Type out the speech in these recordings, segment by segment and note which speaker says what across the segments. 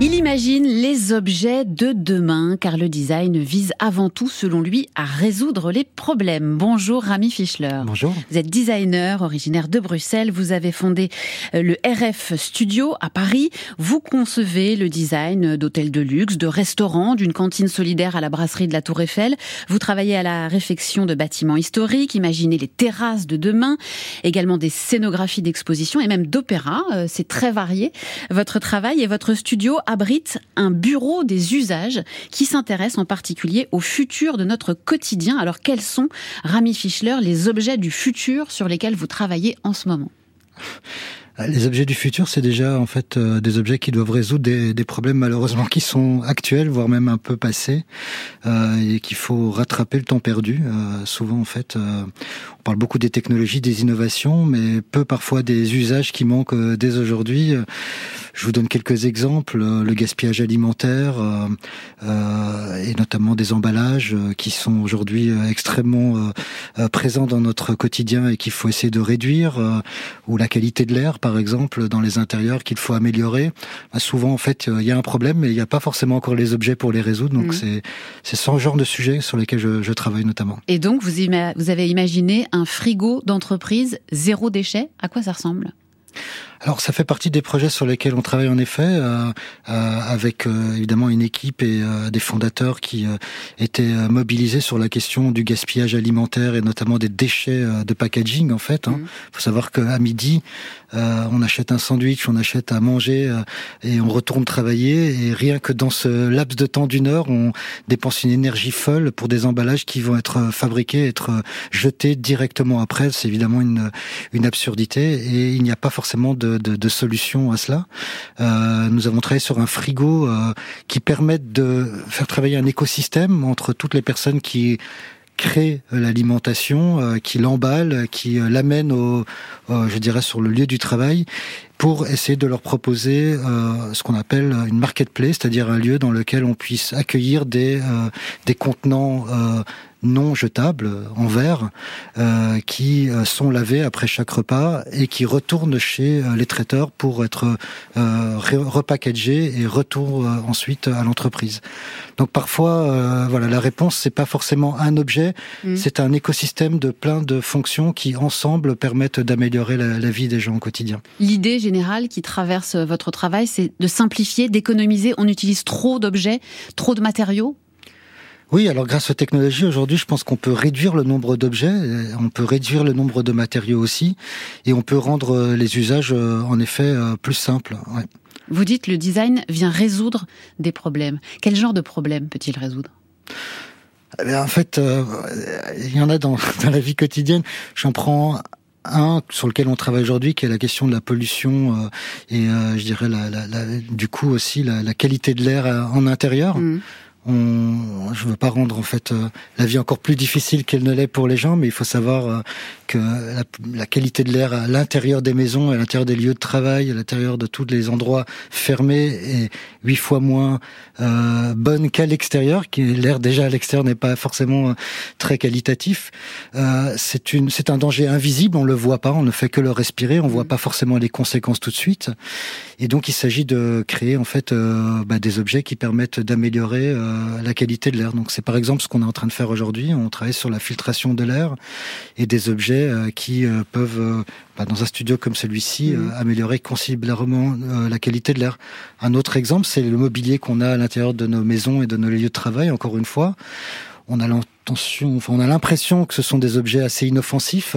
Speaker 1: Il imagine les objets de demain, car le design vise avant tout, selon lui, à résoudre les problèmes. Bonjour Rami Fischler.
Speaker 2: Bonjour.
Speaker 1: Vous êtes designer, originaire de Bruxelles. Vous avez fondé euh, le RF Studio à Paris. Vous concevez le design d'hôtels de luxe, de restaurants, d'une cantine solidaire à la brasserie de la Tour Eiffel. Vous travaillez à la réfection de bâtiments historiques, imaginez les terrasses de demain, également des scénographies d'exposition et même d'opéra. Euh, c'est très varié. Votre travail et votre studio abrite un bureau des usages qui s'intéresse en particulier au futur de notre quotidien. Alors quels sont, Rami Fischler, les objets du futur sur lesquels vous travaillez en ce moment?
Speaker 2: Les objets du futur, c'est déjà en fait euh, des objets qui doivent résoudre des, problèmes malheureusement qui sont actuels, voire même un peu passés, euh, et qu'il faut rattraper le temps perdu. Euh, souvent, en fait, parle beaucoup des technologies, des innovations, mais peu parfois des usages qui manquent euh, dès aujourd'hui. Je vous donne quelques exemples le gaspillage alimentaire et notamment des emballages qui sont aujourd'hui extrêmement présents dans notre quotidien et qu'il faut essayer de réduire, ou la qualité de l'air par exemple, dans les intérieurs qu'il faut améliorer. Bah, souvent, en fait, il y a un problème, mais il n'y a pas forcément encore les objets pour les résoudre. Donc, mm. c'est ce genre de sujet sur lesquels je, je travaille notamment.
Speaker 1: Et donc, vous, vous avez imaginé un frigo d'entreprise zéro déchet. À quoi ça ressemble?
Speaker 2: Alors ça fait partie des projets sur lesquels on travaille en effet, euh, euh, avec euh, évidemment une équipe et euh, des fondateurs qui euh, étaient mobilisés sur la question du gaspillage alimentaire et notamment des déchets de packaging en fait. Il hein. Mmh. faut savoir qu'à midi, on achète un sandwich, on achète à manger et on retourne travailler et rien que dans ce laps de temps d'une heure, on dépense une énergie folle pour des emballages qui vont être fabriqués, être jetés directement après. C'est évidemment une, une absurdité et il n'y a pas forcément de de, solutions à cela. Euh, nous avons travaillé sur un frigo euh, qui permet de faire travailler un écosystème entre toutes les personnes qui créent l'alimentation, euh, qui l'emballent, qui l'amènent au, je dirais, sur le lieu du travail, pour essayer de leur proposer euh, ce qu'on appelle une marketplace, c'est-à-dire un lieu dans lequel on puisse accueillir des des contenants non jetables en verre euh, qui euh, sont lavés après chaque repas et qui retournent chez euh, les traiteurs pour être euh, repackagés et retour ensuite à l'entreprise. Donc parfois, voilà, la réponse c'est pas forcément un objet, mmh. c'est un écosystème de plein de fonctions qui ensemble permettent d'améliorer la, la vie des gens au quotidien.
Speaker 1: L'idée générale qui traverse votre travail, c'est de simplifier, d'économiser. On utilise trop d'objets, trop de matériaux?
Speaker 2: Oui, alors grâce aux technologies, aujourd'hui, je pense qu'on peut réduire le nombre d'objets, euh, on peut réduire le nombre de matériaux aussi, et on peut rendre euh, les usages, euh, en effet, plus simples. Ouais.
Speaker 1: Vous dites le design vient résoudre des problèmes. Quel genre de problème peut-il résoudre?
Speaker 2: Eh En fait, euh, il y en a dans, dans la vie quotidienne. J'en prends un sur lequel on travaille aujourd'hui, qui est la question de la pollution euh, et euh, je dirais la, la, du coup aussi la, qualité de l'air en intérieur. Mmh on, je veux pas rendre en fait euh, la vie encore plus difficile qu'elle ne l'est pour les gens, mais il faut savoir euh, que la, la, qualité de l'air à l'intérieur des maisons, à l'intérieur des lieux de travail, à l'intérieur de tous les endroits fermés est huit fois moins euh, bonne qu'à l'extérieur. Qui l'air déjà à l'extérieur n'est pas forcément euh, très qualitatif. Euh, c'est une, c'est un danger invisible. On le voit pas, on ne fait que le respirer. On voit mmh. pas forcément les conséquences tout de suite. Et donc il s'agit de créer en fait bah, des objets qui permettent d'améliorer la qualité de l'air. Donc c'est par exemple ce qu'on est en train de faire aujourd'hui. On travaille sur la filtration de l'air et des objets euh, qui euh, peuvent, euh, bah, dans un studio comme celui-ci, mmh. améliorer considérablement la qualité de l'air. Un autre exemple, c'est le mobilier qu'on a à l'intérieur de nos maisons et de nos lieux de travail. Encore une fois, on a enfin, on a l'impression que ce sont des objets assez inoffensifs,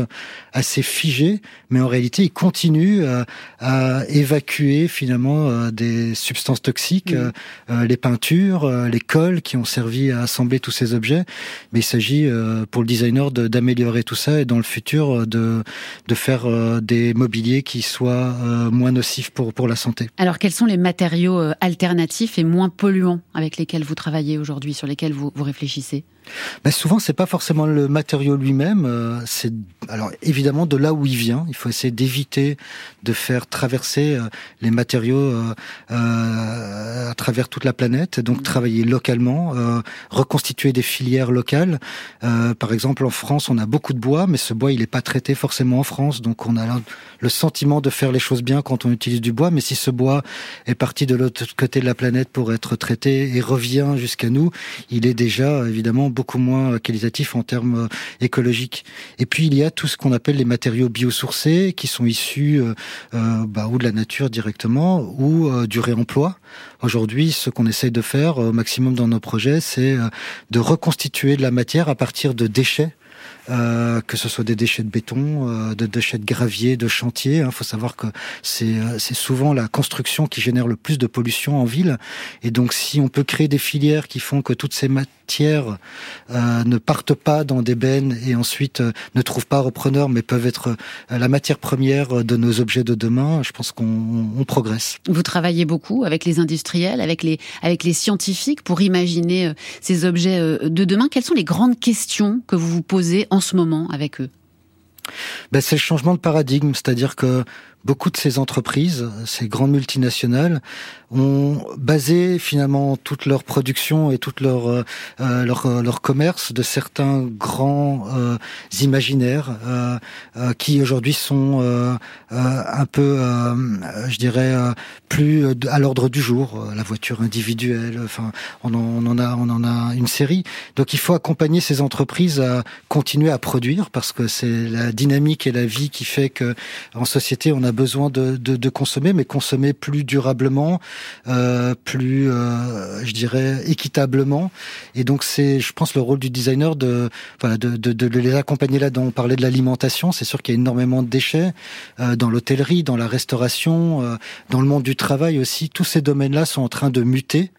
Speaker 2: assez figés, mais en réalité, ils continuent à, à évacuer finalement euh, des substances toxiques, euh, euh, les peintures, les cols qui ont servi à assembler tous ces objets. Mais il s'agit pour le designer d'améliorer tout ça et dans le futur de, de faire des mobiliers qui soient moins nocifs pour, pour la santé.
Speaker 1: Alors, quels sont les matériaux alternatifs et moins polluants avec lesquels vous travaillez aujourd'hui, sur lesquels vous, vous réfléchissez?
Speaker 2: Bah, souvent, c'est pas forcément le matériau lui-même. Euh, c'est alors évidemment de là où il vient. Il faut essayer d'éviter de faire traverser euh, les matériaux euh, à travers toute la planète. Donc mmh. travailler localement, reconstituer des filières locales. par exemple, en France, on a beaucoup de bois, mais ce bois, il n'est pas traité forcément en France. Donc on a le sentiment de faire les choses bien quand on utilise du bois. Mais si ce bois est parti de l'autre côté de la planète pour être traité et revient jusqu'à nous, il est déjà évidemment beaucoup moins qualitatif en termes euh, écologiques. Et puis il y a tout ce qu'on appelle les matériaux biosourcés qui sont issus euh, euh, bah, ou de la nature directement ou du réemploi. Aujourd'hui, ce qu'on essaye de faire au maximum dans nos projets, c'est de reconstituer de la matière à partir de déchets euh, que ce soit des déchets de béton, euh, de déchets de gravier, de chantier. Il hein. faut savoir que euh, c'est souvent la construction qui génère le plus de pollution en ville. Et donc, si on peut créer des filières qui font que toutes ces matières ne partent pas dans des bennes et ensuite ne trouvent pas repreneur, mais peuvent être la matière première de nos objets de demain, je pense qu'on progresse.
Speaker 1: Vous travaillez beaucoup avec les industriels, avec les, avec les scientifiques pour imaginer ces objets de demain. Quelles sont les grandes questions que vous vous posez en ce moment avec eux?
Speaker 2: Ben, C'est le changement de paradigme, c'est-à-dire que beaucoup de ces entreprises, ces grandes multinationales, ont basé finalement toute leur production et toute leur euh, euh, leur, euh, leur, commerce de certains grands euh, imaginaires euh, qui aujourd'hui sont un peu, je dirais, plus à l'ordre du jour. La voiture individuelle, enfin, on en, on en, a on en a une série. Donc il faut accompagner ces entreprises à continuer à produire parce que c'est la dynamique et la vie qui fait que en société on a besoin de, consommer, mais consommer plus durablement, euh, plus, euh, je dirais, équitablement. Et donc c'est, je pense, le rôle du designer de, voilà, de, de, de les accompagner là. dont On parlait de l'alimentation. C'est sûr qu'il y a énormément de déchets euh, dans l'hôtellerie, dans la restauration, euh, dans le monde du travail aussi. Tous ces domaines-là sont en train de muter.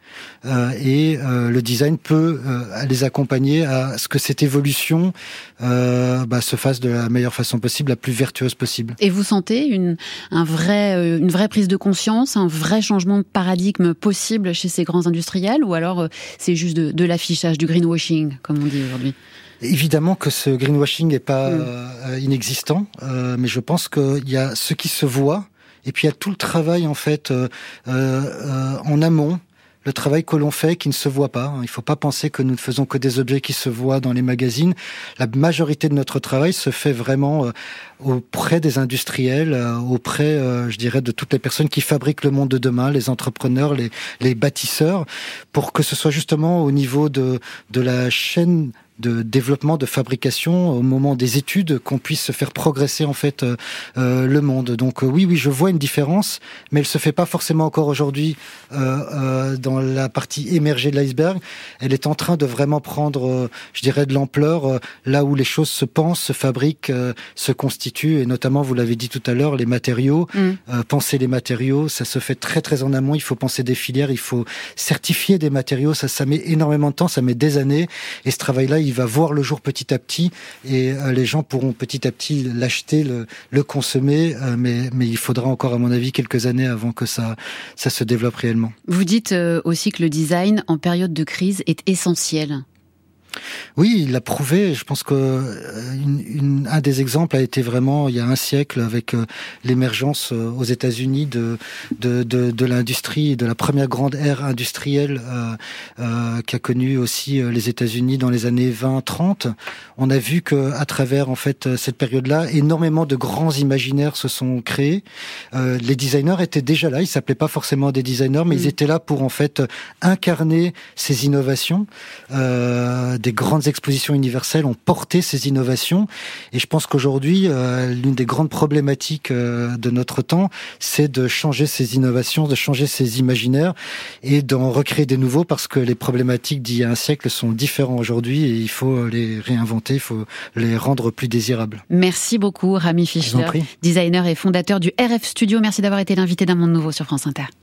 Speaker 2: Euh, et euh, le design peut les accompagner à ce que cette évolution bah, se fasse de la meilleure façon possible, la plus vertueuse possible.
Speaker 1: Et vous sentez une, un vrai, une vraie prise de conscience, un vrai changement de paradigme possible chez ces grands industriels, ou alors c'est juste de, de l'affichage, du greenwashing, comme on dit aujourd'hui?
Speaker 2: Évidemment que ce greenwashing n'est pas mm. inexistant, euh, mais je pense qu'il y a ce qui se voit, et puis il y a tout le travail en fait euh, euh, en amont le travail que l'on fait qui ne se voit pas. Il ne faut pas penser que nous ne faisons que des objets qui se voient dans les magazines. La majorité de notre travail se fait vraiment euh, auprès des industriels, euh, auprès, euh, je dirais, de toutes les personnes qui fabriquent le monde de demain, les entrepreneurs, les, bâtisseurs, pour que ce soit justement au niveau de la chaîne de développement, de fabrication, au moment des études, qu'on puisse se faire progresser en fait euh, euh le monde. Donc euh, oui, oui, je vois une différence, mais elle se fait pas forcément encore aujourd'hui euh, euh dans la partie émergée de l'iceberg. Elle est en train de vraiment prendre, je dirais, de l'ampleur là où les choses se pensent, se fabriquent, se constituent, et notamment, vous l'avez dit tout à l'heure, les matériaux. Mm. penser les matériaux, ça se fait très très en amont. Il faut penser des filières, il faut certifier des matériaux. Ça, ça met énormément de temps, ça met des années, et ce travail-là, il va voir le jour petit à petit et euh, les gens pourront petit à petit l'acheter, le, consommer, euh, mais, il faudra encore, à mon avis, quelques années avant que ça, ça se développe réellement.
Speaker 1: Vous dites euh, aussi que le design en période de crise est essentiel.
Speaker 2: Oui, il l'a prouvé. Je pense que euh, une, un des exemples a été vraiment il y a un siècle avec euh, l'émergence euh, aux États-Unis de de, de, de l'industrie, de la première grande ère industrielle euh, qui a connu aussi les États-Unis dans les années 20-30. On a vu que à travers en fait cette période-là, énormément de grands imaginaires se sont créés. les designers étaient déjà là. Ils s'appelaient pas forcément des designers, mais ils mm. étaient là pour en fait incarner ces innovations. Euh, des grandes expositions universelles ont porté ces innovations. Et je pense qu'aujourd'hui, euh, l'une des grandes problématiques euh, de notre temps, c'est de changer ces innovations, de changer ces imaginaires et d'en recréer des nouveaux parce que les problématiques d'il y a un siècle sont différentes aujourd'hui et il faut les réinventer, il faut les rendre plus désirables.
Speaker 1: Merci beaucoup, Rami Fischer, designer et fondateur du RF Studio. Merci d'avoir été l'invité d'un monde nouveau sur France Inter.